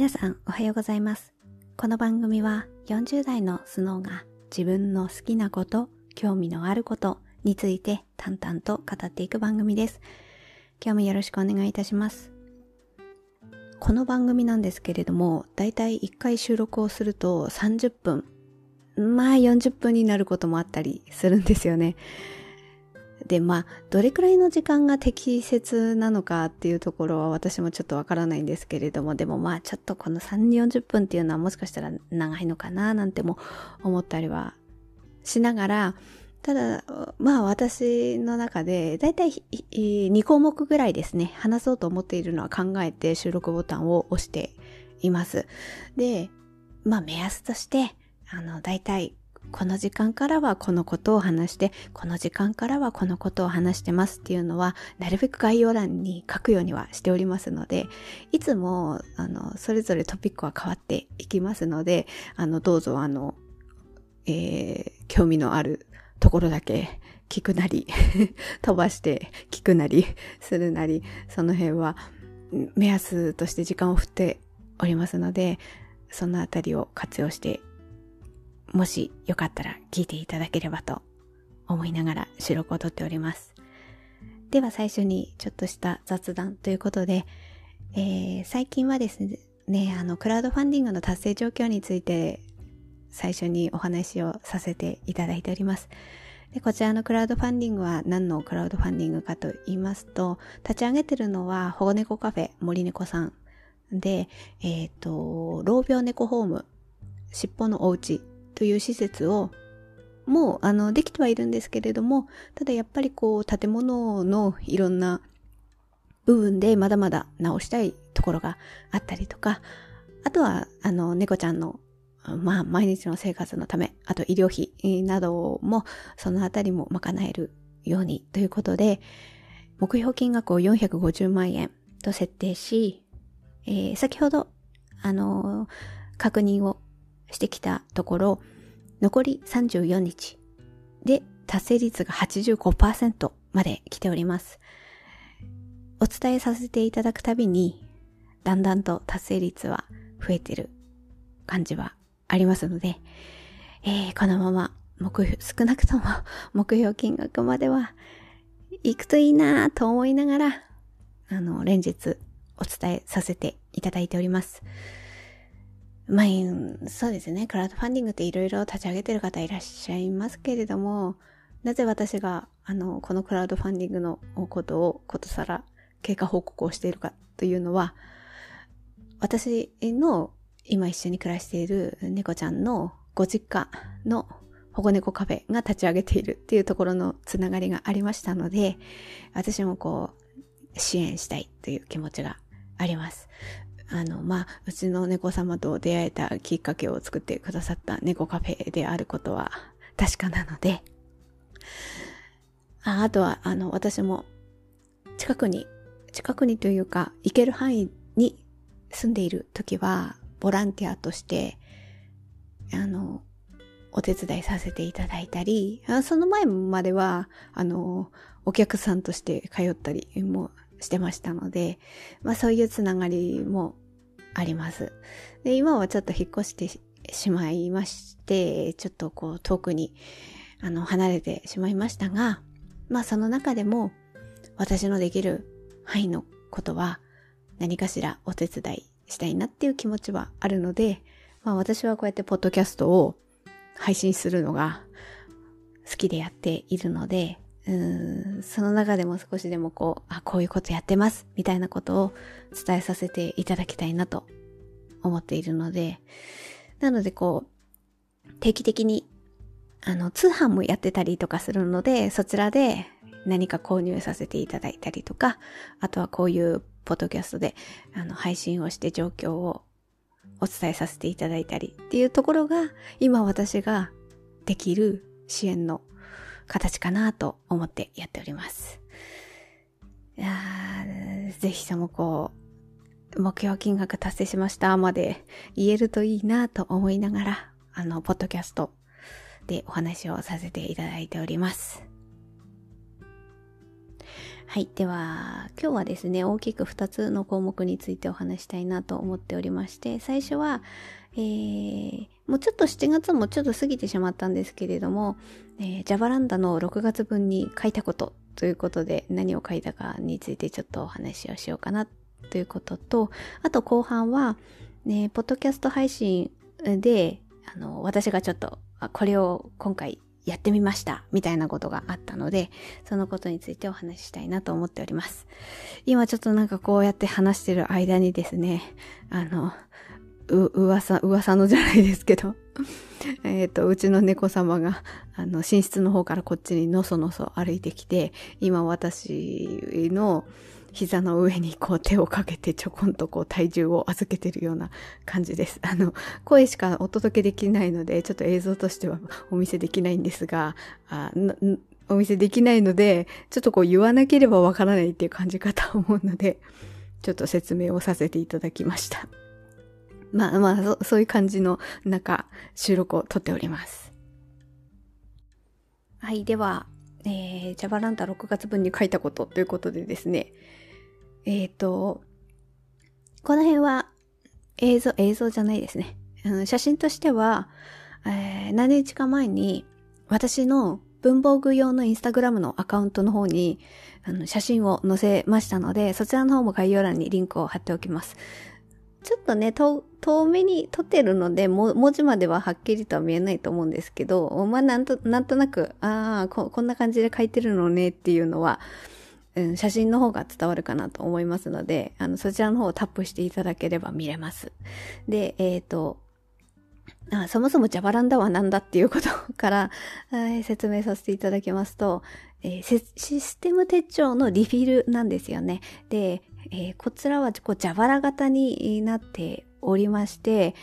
皆さんおはようございます。この番組は40代のスノーが自分の好きなこと、興味のあることについて淡々と語っていく番組です。今日もよろしくお願いいたします。この番組なんですけれども、だいたい1回収録をすると30分、まあ40分になることもあったりするんですよね。で、まあ、どれくらいの時間が適切なのかっていうところは私もちょっとわからないんですけれども、でもまあ、ちょっとこの3、40分っていうのはもしかしたら長いのかななんても思ったりはしながら、ただ、まあ私の中で、だいたい2項目ぐらいですね、話そうと思っているのは考えて収録ボタンを押しています。で、まあ目安として、あの、だいたいこの時間からはこのことを話して、この時間からはこのことを話してますっていうのは、なるべく概要欄に書くようにはしておりますので、いつも、あの、それぞれトピックは変わっていきますので、あの、どうぞ、あの、えー、興味のあるところだけ聞くなり、飛ばして聞くなりするなり、その辺は目安として時間を振っておりますので、そのあたりを活用してもしよかったら聞いていただければと思いながら収録をとっております。では最初にちょっとした雑談ということで、えー、最近はですね、あの、クラウドファンディングの達成状況について最初にお話をさせていただいております。でこちらのクラウドファンディングは何のクラウドファンディングかと言いますと、立ち上げてるのは保護猫カフェ森猫さんで、えっ、ー、と、老病猫ホーム、尻尾のお家という施設をもうあのできてはいるんですけれどもただやっぱりこう建物のいろんな部分でまだまだ直したいところがあったりとかあとはあの猫ちゃんのまあ毎日の生活のためあと医療費などもそのあたりも賄えるようにということで目標金額を450万円と設定し、えー、先ほどあの確認をしてきたところ、残り34日で達成率が85%まで来ております。お伝えさせていただくたびに、だんだんと達成率は増えてる感じはありますので、えー、このまま目標、少なくとも 目標金額までは行くといいなぁと思いながら、あの、連日お伝えさせていただいております。まあ、そうですね。クラウドファンディングっていろいろ立ち上げてる方いらっしゃいますけれども、なぜ私が、あの、このクラウドファンディングのことをことさら経過報告をしているかというのは、私の今一緒に暮らしている猫ちゃんのご実家の保護猫カフェが立ち上げているっていうところのつながりがありましたので、私もこう、支援したいという気持ちがあります。あの、まあ、うちの猫様と出会えたきっかけを作ってくださった猫カフェであることは確かなので、ああとは、あの、私も近くに、近くにというか、行ける範囲に住んでいる時は、ボランティアとして、あの、お手伝いさせていただいたり、その前までは、あの、お客さんとして通ったりもうしてましたので、まあそういうつながりもあります。で、今はちょっと引っ越してしまいまして、ちょっとこう遠くにあの離れてしまいましたが、まあその中でも私のできる範囲のことは何かしらお手伝いしたいなっていう気持ちはあるので、まあ私はこうやってポッドキャストを配信するのが好きでやっているので、うんその中でも少しでもこう、あ、こういうことやってます、みたいなことを伝えさせていただきたいなと思っているので、なのでこう、定期的に、あの、通販もやってたりとかするので、そちらで何か購入させていただいたりとか、あとはこういうポッドキャストで、あの、配信をして状況をお伝えさせていただいたりっていうところが、今私ができる支援の形かなと思ってやっております。いやぜひともこう、目標金額達成しましたまで言えるといいなと思いながら、あの、ポッドキャストでお話をさせていただいております。はい。では、今日はですね、大きく2つの項目についてお話したいなと思っておりまして、最初は、えー、もうちょっと7月もちょっと過ぎてしまったんですけれども、えー、ジャバランダの6月分に書いたことということで、何を書いたかについてちょっとお話をしようかなということと、あと後半は、ね、ポッドキャスト配信で、あの、私がちょっと、これを今回やってみましたみたいなことがあったので、そのことについてお話ししたいなと思っております。今ちょっとなんかこうやって話してる間にですね、あの、う、噂、噂のじゃないですけど、えと、うちの猫様が、あの、寝室の方からこっちにのそのそ歩いてきて、今私の、膝の上にこう手をかけてちょこんとこう体重を預けてるような感じです。あの、声しかお届けできないので、ちょっと映像としてはお見せできないんですが、あお見せできないので、ちょっとこう言わなければわからないっていう感じかと思うので、ちょっと説明をさせていただきました。まあまあそ、そういう感じの中、収録を撮っております。はい、では、えー、ジャバランタ6月分に書いたことということでですね、えっ、ー、と、この辺は映像、映像じゃないですね。あの写真としては、えー、何日か前に私の文房具用のインスタグラムのアカウントの方にあの写真を載せましたので、そちらの方も概要欄にリンクを貼っておきます。ちょっとね、遠目に撮ってるので、文字までははっきりとは見えないと思うんですけど、まあなんと、なんとなく、ああ、こんな感じで書いてるのねっていうのは、うん、写真の方が伝わるかなと思いますので、あの、そちらの方をタップしていただければ見れます。で、えっ、ー、と、あそもそもジャバランダは何だっていうことから、説明させていただきますと、えー、システム手帳のリフィルなんですよね。で、えー、こちらはこうジャバラ型になっておりまして、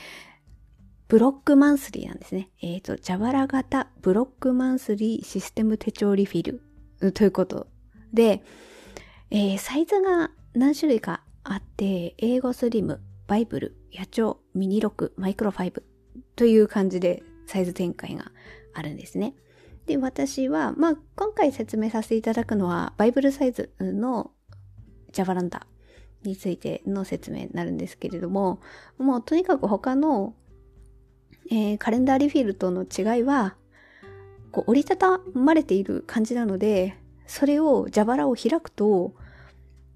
ブロックマンスリーなんですね。えっ、ー、と、ジャバラ型ブロックマンスリーシステム手帳リフィルということで、えー、サイズが何種類かあって、英語スリム、バイブル、野鳥、ミニロック、マイクロファイブという感じでサイズ展開があるんですね。で、私は、まあ、今回説明させていただくのは、バイブルサイズのジャバランダについての説明になるんですけれども、もうとにかく他の、えー、カレンダーリフィルとの違いは、こう折りたたまれている感じなので、それを蛇腹を開くと、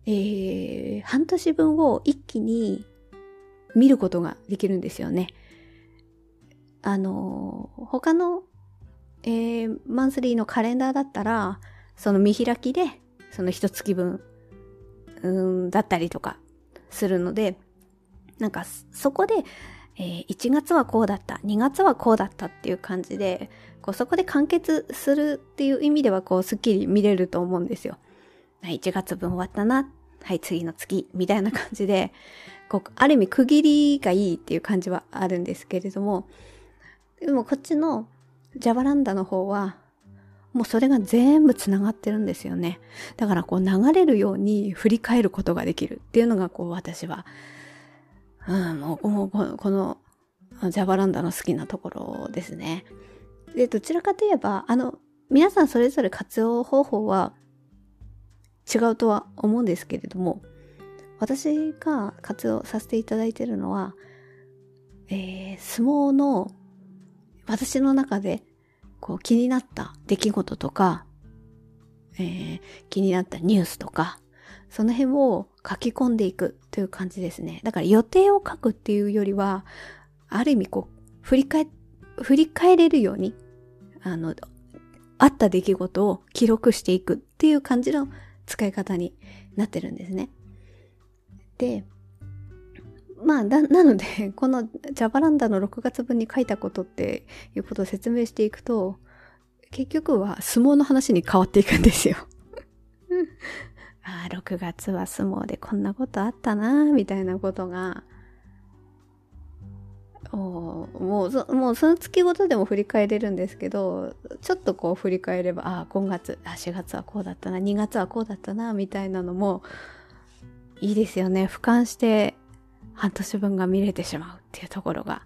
えー、半年分を一気に見ることができるんですよね。あの、他の、えー、マンスリーのカレンダーだったら、その見開きで、その一月分、うんだったりとかするので、なんかそこで、えー、1月はこうだった、2月はこうだったっていう感じで、こうそこで完結するっていう意味ではこうスッキリ見れると思うんですよ。はい、1月分終わったな。はい、次の月。みたいな感じで、こう、ある意味区切りがいいっていう感じはあるんですけれども、でもこっちのジャバランダの方は、もうそれが全部繋がってるんですよね。だからこう流れるように振り返ることができるっていうのがこう私は、うん、もうもうこのジャバランダの好きなところですね。で、どちらかといえば、あの、皆さんそれぞれ活用方法は違うとは思うんですけれども、私が活用させていただいてるのは、えー、相撲の私の中でこう気になった出来事とか、えー、気になったニュースとか、その辺を書き込んでいくという感じですね。だから予定を書くっていうよりは、ある意味こう、振り返、振り返れるように、あの、あった出来事を記録していくっていう感じの使い方になってるんですね。で、まあ、な、なので、このジャバランダの6月分に書いたことっていうことを説明していくと、結局は相撲の話に変わっていくんですよ。ああ、6月は相撲でこんなことあったなみたいなことが、おもうそ、もうその月ごとでも振り返れるんですけど、ちょっとこう振り返れば、ああ、今月、あ、4月はこうだったな、2月はこうだったな、みたいなのも、いいですよね。俯瞰して半年分が見れてしまうっていうところが、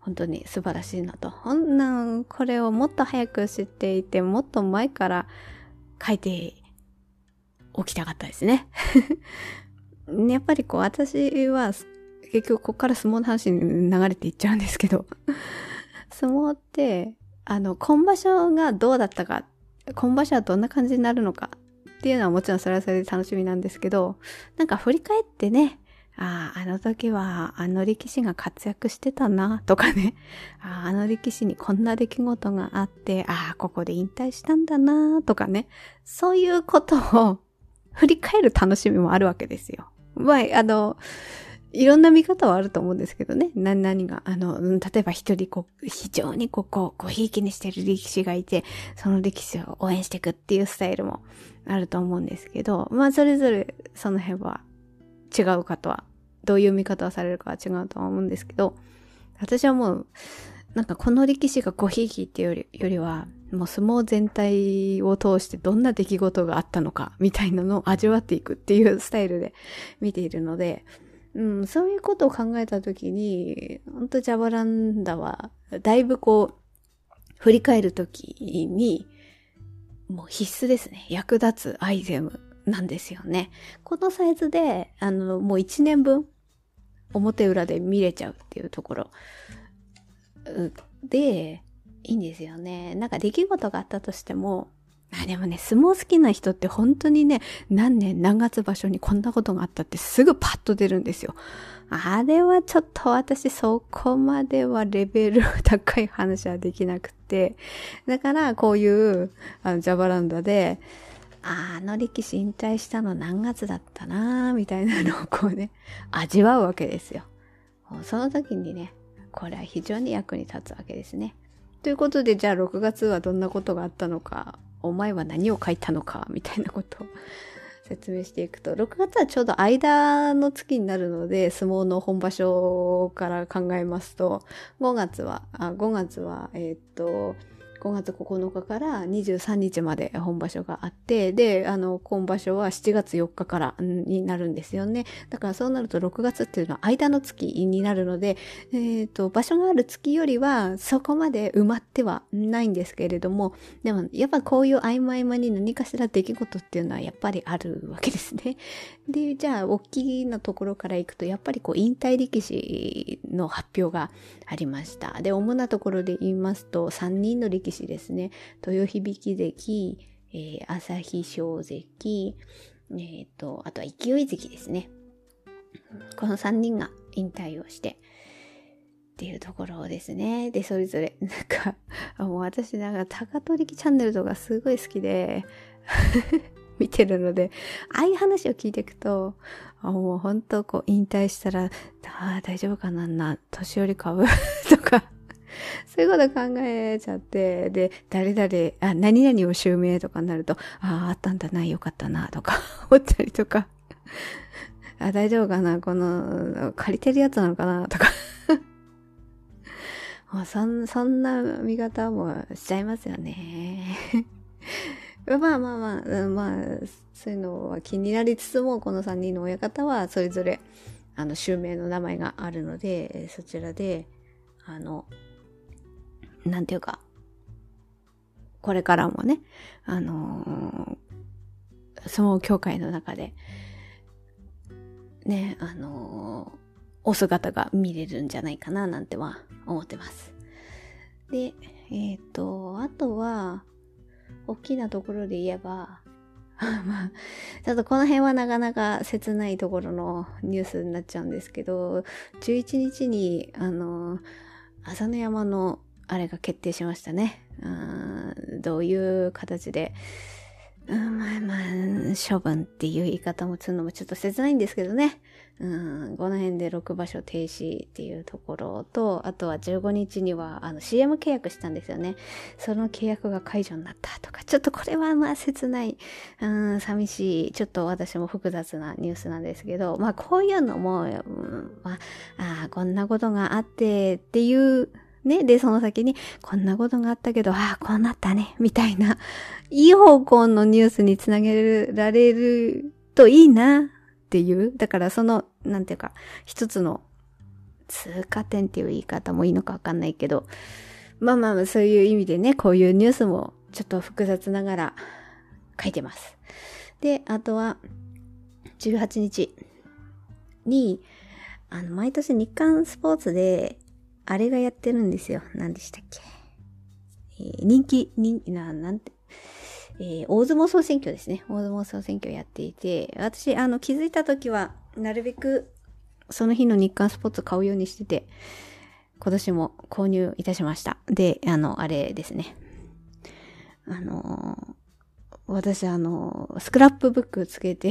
本当に素晴らしいなと。ほんなん、これをもっと早く知っていて、もっと前から書いて起きたかったですね。やっぱりこう、私は、結局ここから相撲の話に流れていっちゃうんですけど、相撲って、あの、今場所がどうだったか、今場所はどんな感じになるのかっていうのはもちろんそれはそれで楽しみなんですけど、なんか振り返ってね、ああ、あの時はあの力士が活躍してたなとかね、ああ、の力士にこんな出来事があって、ああ、ここで引退したんだなとかね、そういうことを 振り返る楽しみもあるわけですよ。まあ、あの、いろんな見方はあると思うんですけどね。何、何が、あの、例えば一人こう、非常にここ、こう、ひいきにしてる力士がいて、その力士を応援していくっていうスタイルもあると思うんですけど、まあ、それぞれその辺は違うかとは、どういう見方をされるかは違うとは思うんですけど、私はもう、なんかこの力士がごひいきっていうよりよりは、もう相撲全体を通してどんな出来事があったのか、みたいなのを味わっていくっていうスタイルで見ているので、うん、そういうことを考えたときに、本当ジャバランダは、だいぶこう、振り返るときに、もう必須ですね。役立つアイテムなんですよね。このサイズで、あの、もう1年分、表裏で見れちゃうっていうところで、いいんですよね。なんか出来事があったとしても、あでもね、相撲好きな人って本当にね、何年何月場所にこんなことがあったってすぐパッと出るんですよ。あれはちょっと私そこまではレベル高い話はできなくて。だからこういうあのジャバランダで、あの力士引退したの何月だったなみたいなのをこうね、味わうわけですよ。その時にね、これは非常に役に立つわけですね。ということで、じゃあ6月はどんなことがあったのか、お前は何を書いたのか、みたいなことを 説明していくと、6月はちょうど間の月になるので、相撲の本場所から考えますと、5月は、あ5月は、えー、っと、5月9日から23日まで本場所があって、で、あの、今場所は7月4日からになるんですよね。だからそうなると6月っていうのは間の月になるので、えっ、ー、と、場所がある月よりはそこまで埋まってはないんですけれども、でもやっぱこういう合間合間に何かしら出来事っていうのはやっぱりあるわけですね。で、じゃあ、大きなところから行くと、やっぱりこう、引退力士の発表がありました。で、主なところで言いますと、3人の力士ですね。豊響関、えー、朝日小関、え、ー、と、あとは勢い関ですね。この3人が引退をして、っていうところですね。で、それぞれ、なんか、もう私なんか、高取力チャンネルとかすごい好きで、見てるので、ああいう話を聞いていくと、あもう本当こう引退したら、ああ大丈夫かなな、年寄り株 とか、そういうこと考えちゃって、で、誰々、あ、何々を襲名とかになると、ああ、あったんだな、よかったな、とか思ったりとか、あ、大丈夫かな、この、借りてるやつなのかな、とか もうそん、そんな見方もしちゃいますよね。まあまあまあ、まあ、そういうのは気になりつつも、この3人の親方はそれぞれ、あの、襲名の名前があるので、そちらで、あの、なんていうか、これからもね、あのー、相撲協会の中で、ね、あのー、お姿が見れるんじゃないかな、なんては思ってます。で、えっ、ー、と、あとは、大きなところで言えば、まあ、ちょっとこの辺はなかなか切ないところのニュースになっちゃうんですけど、11日に、あの、朝の山のあれが決定しましたね。うんどういう形で、うん、まあまあ、処分っていう言い方もするのもちょっと切ないんですけどね。うん、この辺で6場所停止っていうところと、あとは15日にはあの CM 契約したんですよね。その契約が解除になったとか、ちょっとこれはまあ切ない、うん、寂しい、ちょっと私も複雑なニュースなんですけど、まあこういうのも、うん、まあ、あこんなことがあってっていうね。で、その先に、こんなことがあったけど、ああ、こうなったね、みたいな、いい方向のニュースにつなげられるといいな、っていう。だからその、なんていうか、一つの通過点っていう言い方もいいのかわかんないけど、まあまあ、そういう意味でね、こういうニュースもちょっと複雑ながら書いてます。で、あとは、18日に、あの、毎年日刊スポーツで、あれがやってるんですよ。何でしたっけ？えー、人気、人気、な、なんて、えー、大相撲総選挙ですね。大相撲総選挙やっていて、私、あの、気づいた時は、なるべく、その日の日刊スポーツ買うようにしてて、今年も購入いたしました。で、あの、あれですね。あの私あの、スクラップブックつけて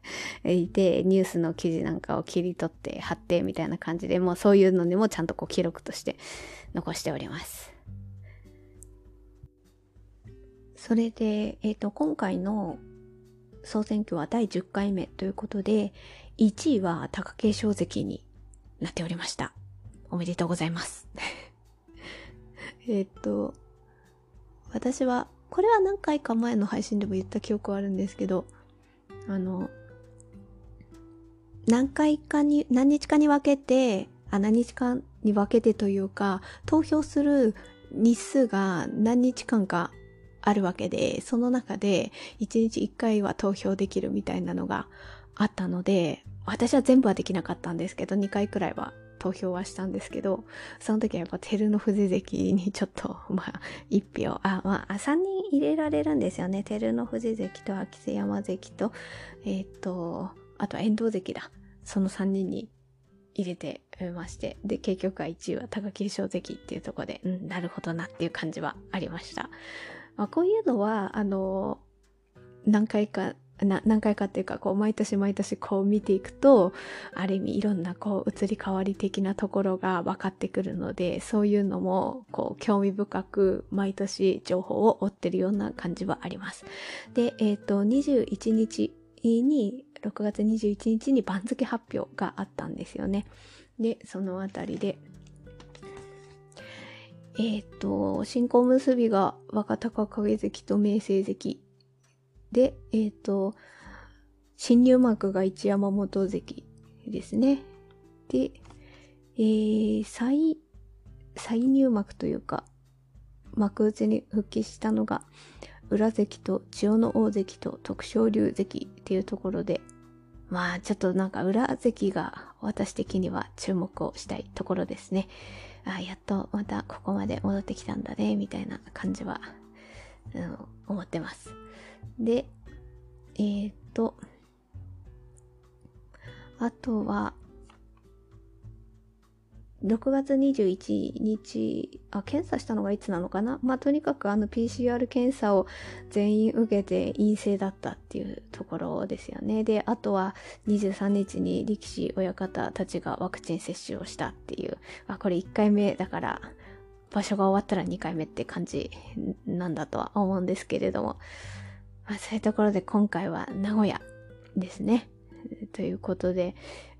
いて、ニュースの記事なんかを切り取って貼ってみたいな感じで、もうそういうのにもちゃんとこう記録として残しております。それで、えっ、ー、と、今回の総選挙は第10回目ということで、1位は貴景勝関になっておりました。おめでとうございます。えっと、私はこれは何回か前の配信でも言った記憶はあるんですけど、あの、何回かに、何日かに分けて、あ、何日かに分けてというか、投票する日数が何日間かあるわけで、その中で1日1回は投票できるみたいなのがあったので、私は全部はできなかったんですけど、2回くらいは投票はしたんですけど、その時はやっぱ照ノ富士関にちょっと、まあ、一票、あ、まあ、3人入れられるんですよね。照ノ富士関と秋瀬山関と、えっ、と、あとは遠藤関だ。その3人に入れてまして、で、結局は1位は貴景勝関っていうところで、うん、なるほどなっていう感じはありました。まあ、こういうのは、あの、何回か何回かっていうかこう毎年毎年こう見ていくとある意味いろんなこう移り変わり的なところが分かってくるのでそういうのもこう興味深く毎年情報を追ってるような感じはあります。で、えっ、ー、と21日に6月21日に番付発表があったんですよね。でそのあたりでえっ、と新婚結びが若隆景関と明星関で、えっ、と、新入幕が一山本関ですね。で、えー、再、再入幕というか、幕内に復帰したのが、裏関と千代の大関と徳勝龍関っていうところで、まあちょっとなんか裏関が私的には注目をしたいところですね。あやっとまたここまで戻ってきたんだね、みたいな感じは、うん、思ってます。で、えー、っと、あとは、6月21日、あ、検査したのがいつなのかな？まあ、とにかくあの PCR 検査を全員受けて陰性だったっていうところですよね。で、あとは23日に力士親方たちがワクチン接種をしたっていう、あ、これ1回目だから、場所が終わったら2回目って感じなんだとは思うんですけれども、まあ、そういうところで今回は名古屋ですね。ということで、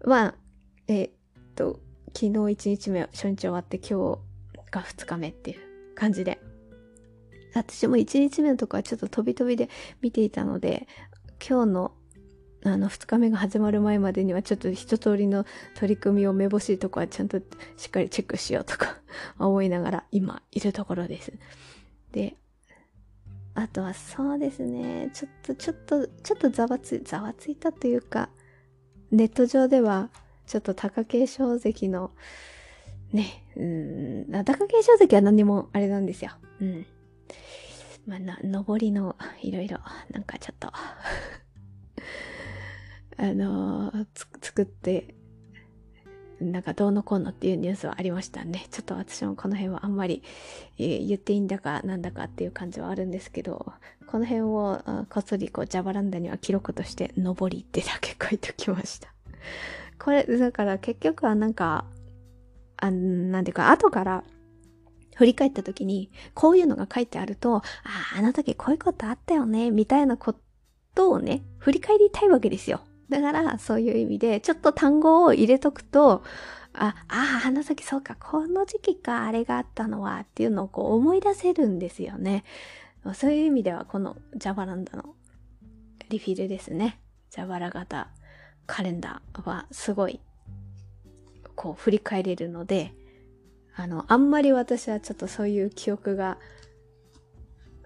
まあ、え、っと、昨日1日目、初日終わって今日が2日目っていう感じで。私も1日目のとこはちょっと飛び飛びで見ていたので、今日のあの2日目が始まる前までにはちょっと一通りの取り組みをめぼしいとこはちゃんとしっかりチェックしようとか 思いながら今いるところです。で、あとはそうですね、ちょっと、ちょっと、ちょっとざわつ、ざわついたというか、ネット上では、ちょっと貴景勝関の、ね、うん、貴景勝関は何にもあれなんですよ。うん。まあ、な、上りの、いろいろ、なんかちょっと あのー、作ってなんかどうのこうのっていうニュースはありましたね。ちょっと私もこの辺はあんまり、え、言っていいんだかなんだかっていう感じはあるんですけど、この辺をこっそりこうジャバランダには記録として上りってだけ書いておきました。これ、だから結局はなんか、あなんていうか後から振り返った時に、こういうのが書いてあると、ああ、あの時こういうことあったよね、みたいなことをね、振り返りたいわけですよ。だから、そういう意味で、ちょっと単語を入れとくと、あ、ああ、の時そうか、この時期か、あれがあったのは、っていうのをこう思い出せるんですよね。そういう意味では、このジャバランダのリフィルですね。ジャバラ型カレンダーはすごい、こう振り返れるので、あの、あんまり私はちょっとそういう記憶が、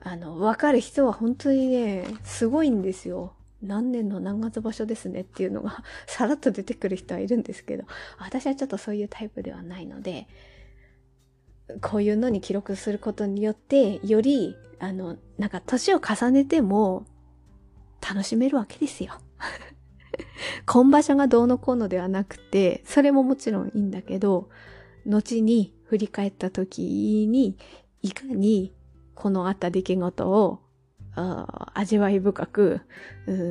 あの、わかる人は本当にね、すごいんですよ。何年の何月場所ですねっていうのが さらっと出てくる人はいるんですけど、私はちょっとそういうタイプではないので、こういうのに記録することによって、より、あの、なんか年を重ねても楽しめるわけですよ。今場所がどうのこうのではなくて、それももちろんいいんだけど、後に振り返った時に、いかにこのあった出来事を味わい深く、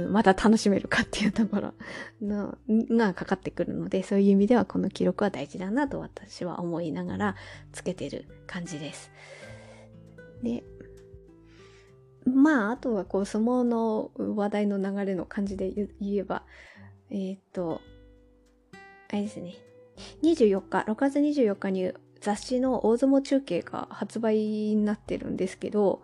また楽しめるかっていうところのがかかってくるので、そういう意味ではこの記録は大事だなと私は思いながらつけてる感じです。で、まあ、あとはこう相撲の話題の流れの感じで言えば、えー、っと、あれですね。24日、6月24日に雑誌の大相撲中継が発売になってるんですけど、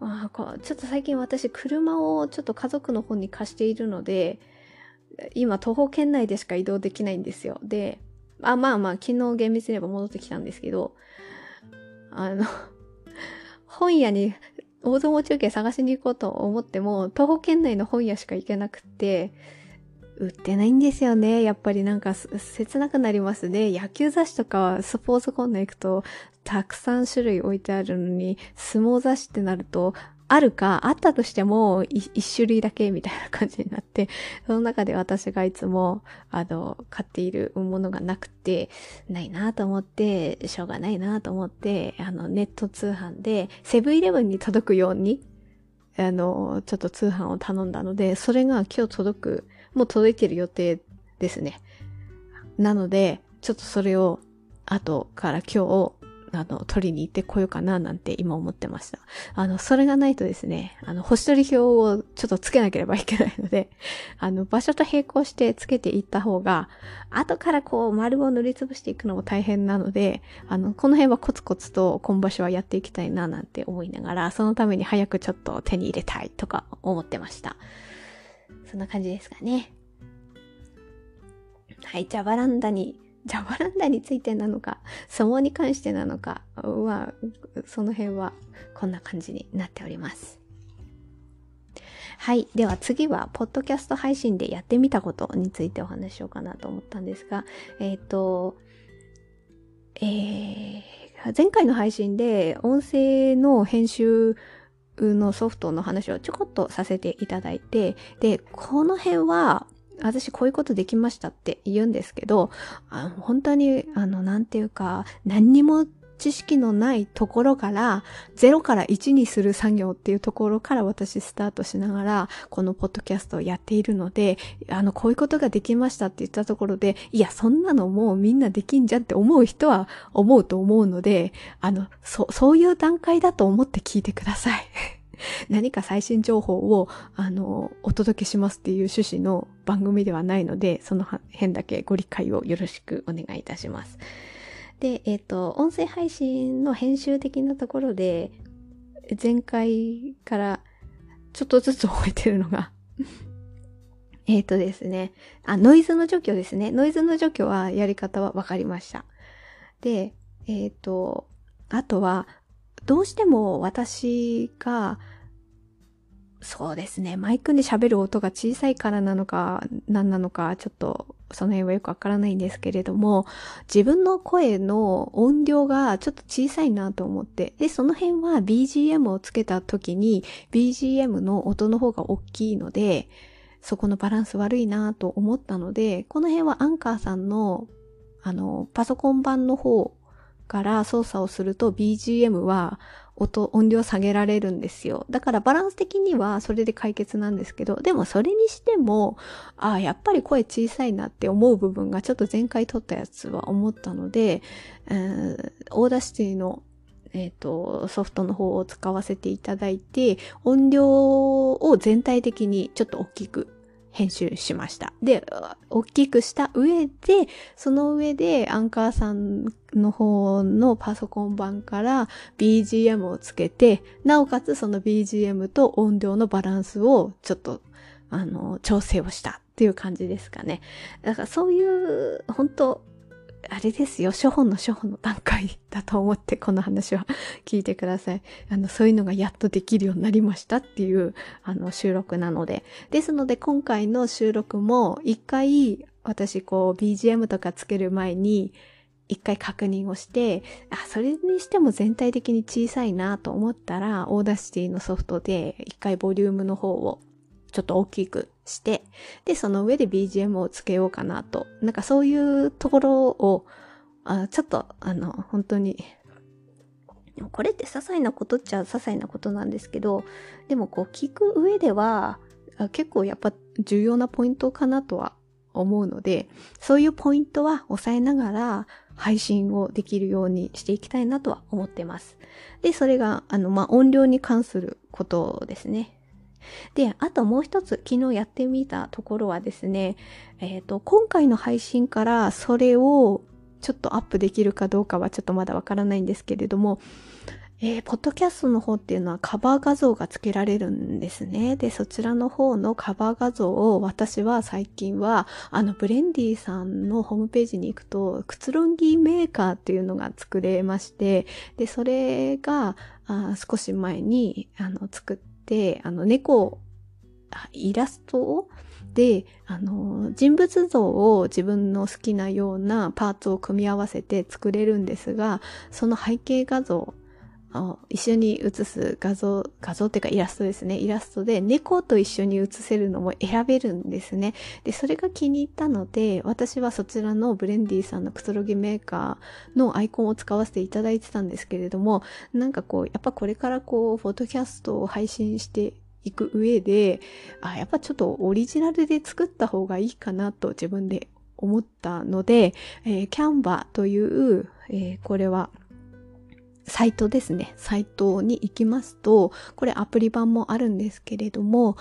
あちょっと最近私車をちょっと家族の方に貸しているので、今徒歩圏内でしか移動できないんですよ。で、あ、まあまあ昨日厳密に言えば戻ってきたんですけど、あの、本屋に大相撲中継探しに行こうと思っても、徒歩圏内の本屋しか行けなくて、売ってないんですよね。やっぱりなんか切なくなりますね。野球雑誌とかスポーツコーナー行くとたくさん種類置いてあるのに、相撲雑誌ってなると、あるか、あったとしても一種類だけみたいな感じになって、その中で私がいつも、あの、買っているものがなくて、ないなと思って、しょうがないなと思って、あの、ネット通販で、セブンイレブンに届くように、あの、ちょっと通販を頼んだので、それが今日届くもう届いてる予定ですね。なので、ちょっとそれを後から今日、あの、取りに行ってこようかななんて今思ってました。あの、それがないとですね、あの、星取り表をちょっとつけなければいけないので、あの、場所と並行してつけていった方が、後からこう、丸を塗りつぶしていくのも大変なので、あの、この辺はコツコツと今場所はやっていきたいななんて思いながら、そのために早くちょっと手に入れたいとか思ってました。そんな感じですかね。はい、じゃあバランダに、じゃあバランダについてなのか、相撲に関してなのかは、その辺はこんな感じになっております。はい。では次は、ポッドキャスト配信でやってみたことについてお話ししようかなと思ったんですが、えっ、ー、と、えー、前回の配信で音声の編集のソフトの話をちょこっとさせていただいて、で、この辺は、私こういうことできましたって言うんですけど、あの本当に、あの、なんていうか、何にも知識のないところから、0から1にする作業っていうところから私スタートしながら、このポッドキャストをやっているので、あの、こういうことができましたって言ったところで、いや、そんなのもうみんなできんじゃんって思う人は思うと思うので、あの、そ、そういう段階だと思って聞いてください。何か最新情報を、あの、お届けしますっていう趣旨の番組ではないので、その辺だけご理解をよろしくお願いいたします。で、えっ、ー、と、音声配信の編集的なところで、前回からちょっとずつ覚えてるのが えっとですね、あ、ノイズの除去ですね。ノイズの除去はやり方は分かりました。で、えっ、ー、と、あとは、どうしても私がそうですね。マイクで喋る音が小さいからなのか、何なのか、ちょっとその辺はよくわからないんですけれども、自分の声の音量がちょっと小さいなと思って、で、その辺は BGM をつけた時に BGM の音の方が大きいので、そこのバランス悪いなと思ったので、この辺はアンカーさんの、あの、パソコン版の方から操作をすると BGM は音、音量下げられるんですよ。だからバランス的にはそれで解決なんですけど、でもそれにしても、ああ、やっぱり声小さいなって思う部分がちょっと前回撮ったやつは思ったので、えー、 Audacity のえっ、ー、と、ソフトの方を使わせていただいて、音量を全体的にちょっと大きく編集しました。で、大きくした上で、その上でアンカーさんの方のパソコン版から BGM をつけて、なおかつその BGM と音量のバランスをちょっと、あの、調整をしたっていう感じですかね。だからそういう、本当あれですよ、初歩の初歩の段階 だと思ってこの話は 聞いてください。あの、そういうのがやっとできるようになりましたっていう、あの、収録なので。ですので、今回の収録も一回、私こう、BGM とかつける前に、一回確認をして、あ、それにしても全体的に小さいなと思ったら、 Audacity のソフトで一回ボリュームの方をちょっと大きくして、で、その上で BGM をつけようかなと。なんかそういうところを、あちょっと、あの、本当に、これって些細なことっちゃ些細なことなんですけど、でもこう聞く上では、結構やっぱ重要なポイントかなとは思うので、そういうポイントは抑えながら配信をできるようにしていきたいなとは思ってます。で、それが、あの、まあ、音量に関することですね。で、あともう一つ昨日やってみたところはですね、えっ、ー、と、今回の配信からそれをちょっとアップできるかどうかはちょっとまだわからないんですけれども、えー、ポッドキャストの方っていうのはカバー画像が付けられるんですね。で、そちらの方のカバー画像を私は最近は、あの、ブレンディさんのホームページに行くと、くつろぎメーカーっていうのが作れまして、で、それが、あ少し前に、あの、作って、あの、猫、イラストをで、あの、人物像を自分の好きなようなパーツを組み合わせて作れるんですが、その背景画像一緒に写す画像、画像っていうかイラストですね。イラストで猫と一緒に写せるのも選べるんですね。で、それが気に入ったので、私はそちらのブレンディさんのくつろぎメーカーのアイコンを使わせていただいてたんですけれども、なんかこう、やっぱこれからこう、フォトキャストを配信していく上で、あ、やっぱちょっとオリジナルで作った方がいいかなと自分で思ったので、えー、キャンバという、えー、これはサイトですね。サイトに行きますと、これアプリ版もあるんですけれども、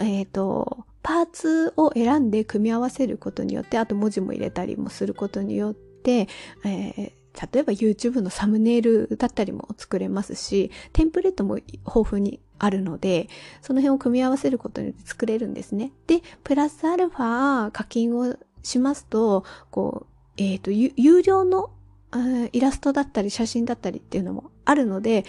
えっ、ー、と、パーツを選んで組み合わせることによって、あと文字も入れたりもすることによって、えー、例えば YouTube のサムネイルだったりも作れますし、テンプレートも豊富にあるので、その辺を組み合わせることによって作れるんですね。で、プラスアルファ課金をしますと、こう、えっ、ー、と、有料のイラストだったり写真だったりっていうのもあるので、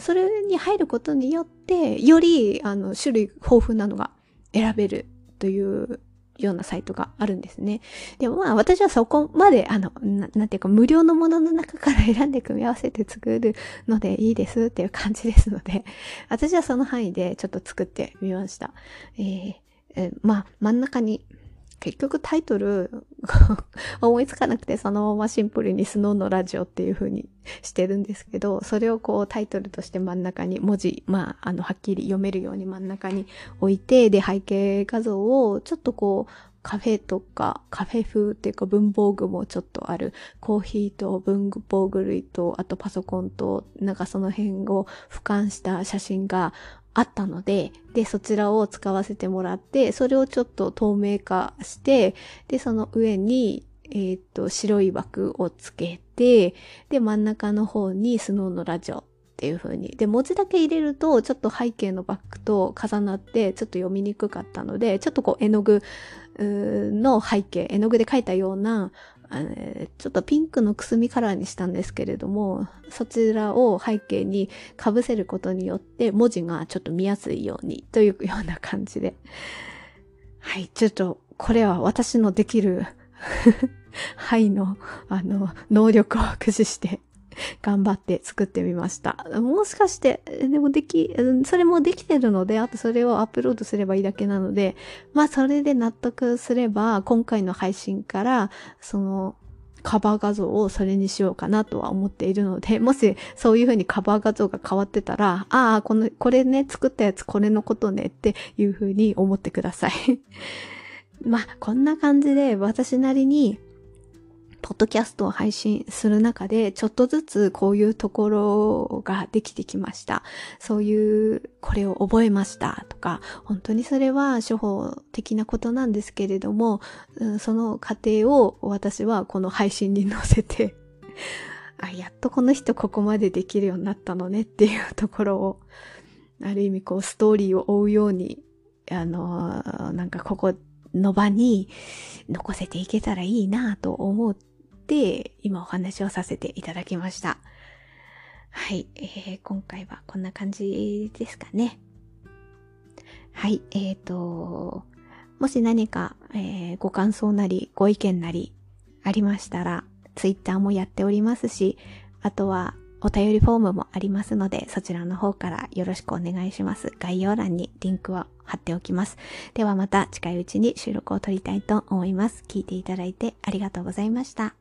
それに入ることによって、よりあの種類豊富なのが選べるというようなサイトがあるんですね。でもまあ私はそこまで、あの、ななんていうか無料のものの中から選んで組み合わせて作るのでいいですっていう感じですので、私はその範囲でちょっと作ってみました。えーえー、まあ真ん中に結局タイトル 思いつかなくてそのままシンプルにスノーのラジオっていう風に してるんですけど、それをこうタイトルとして真ん中に文字、まあ、あの、はっきり読めるように真ん中に置いて、で、背景画像をちょっとこう、カフェとか、カフェ風っていうか文房具もちょっとある。コーヒーと文房具類と、あとパソコンと、なんかその辺を俯瞰した写真があったので、で、そちらを使わせてもらって、それをちょっと透明化して、で、その上に、えっ、と、白い枠をつけて、で、真ん中の方にスノーのラジオっていう風に。で、文字だけ入れると、ちょっと背景のバックと重なって、ちょっと読みにくかったので、ちょっとこう、絵の具の背景、絵の具で描いたようなちょっとピンクのくすみカラーにしたんですけれども、そちらを背景に被せることによって文字がちょっと見やすいようにというような感じで。はい、ちょっとこれは私のできる 範囲の、あの、能力を駆使して 頑張って作ってみました。もしかして、でもでき、それもできてるので、あとそれをアップロードすればいいだけなので、まあそれで納得すれば、今回の配信から、その、カバー画像をそれにしようかなとは思っているので、もしそういう風にカバー画像が変わってたら、ああ、この、これね、作ったやつこれのことねっていう風に思ってください。まあ、こんな感じで私なりにポッドキャストを配信する中で、ちょっとずつこういうところができてきました。そういう、これを覚えましたとか、本当にそれは処方的なことなんですけれども、その過程を私はこの配信に載せて あ、やっとこの人ここまでできるようになったのねっていうところを、ある意味こうストーリーを追うように、あの、なんかここの場に残せていけたらいいなと思って、今お話をさせていただきました。はい、えー、今回はこんな感じですかね。はい、えーと、もし何か、えー、ご感想なりご意見なりありましたら、ツイッターもやっておりますし、あとはお便りフォームもありますので、そちらの方からよろしくお願いします。概要欄にリンクを貼っておきます。ではまた近いうちに収録を撮りたいと思います。聞いていただいてありがとうございました。